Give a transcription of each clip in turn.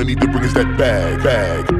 I need to bring is that bag, bag.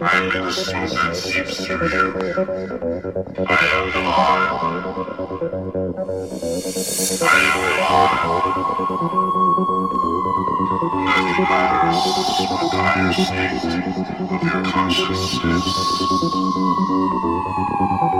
I medicine that seeps through you. I am the law. I am the law. Nothing matters but the You're of your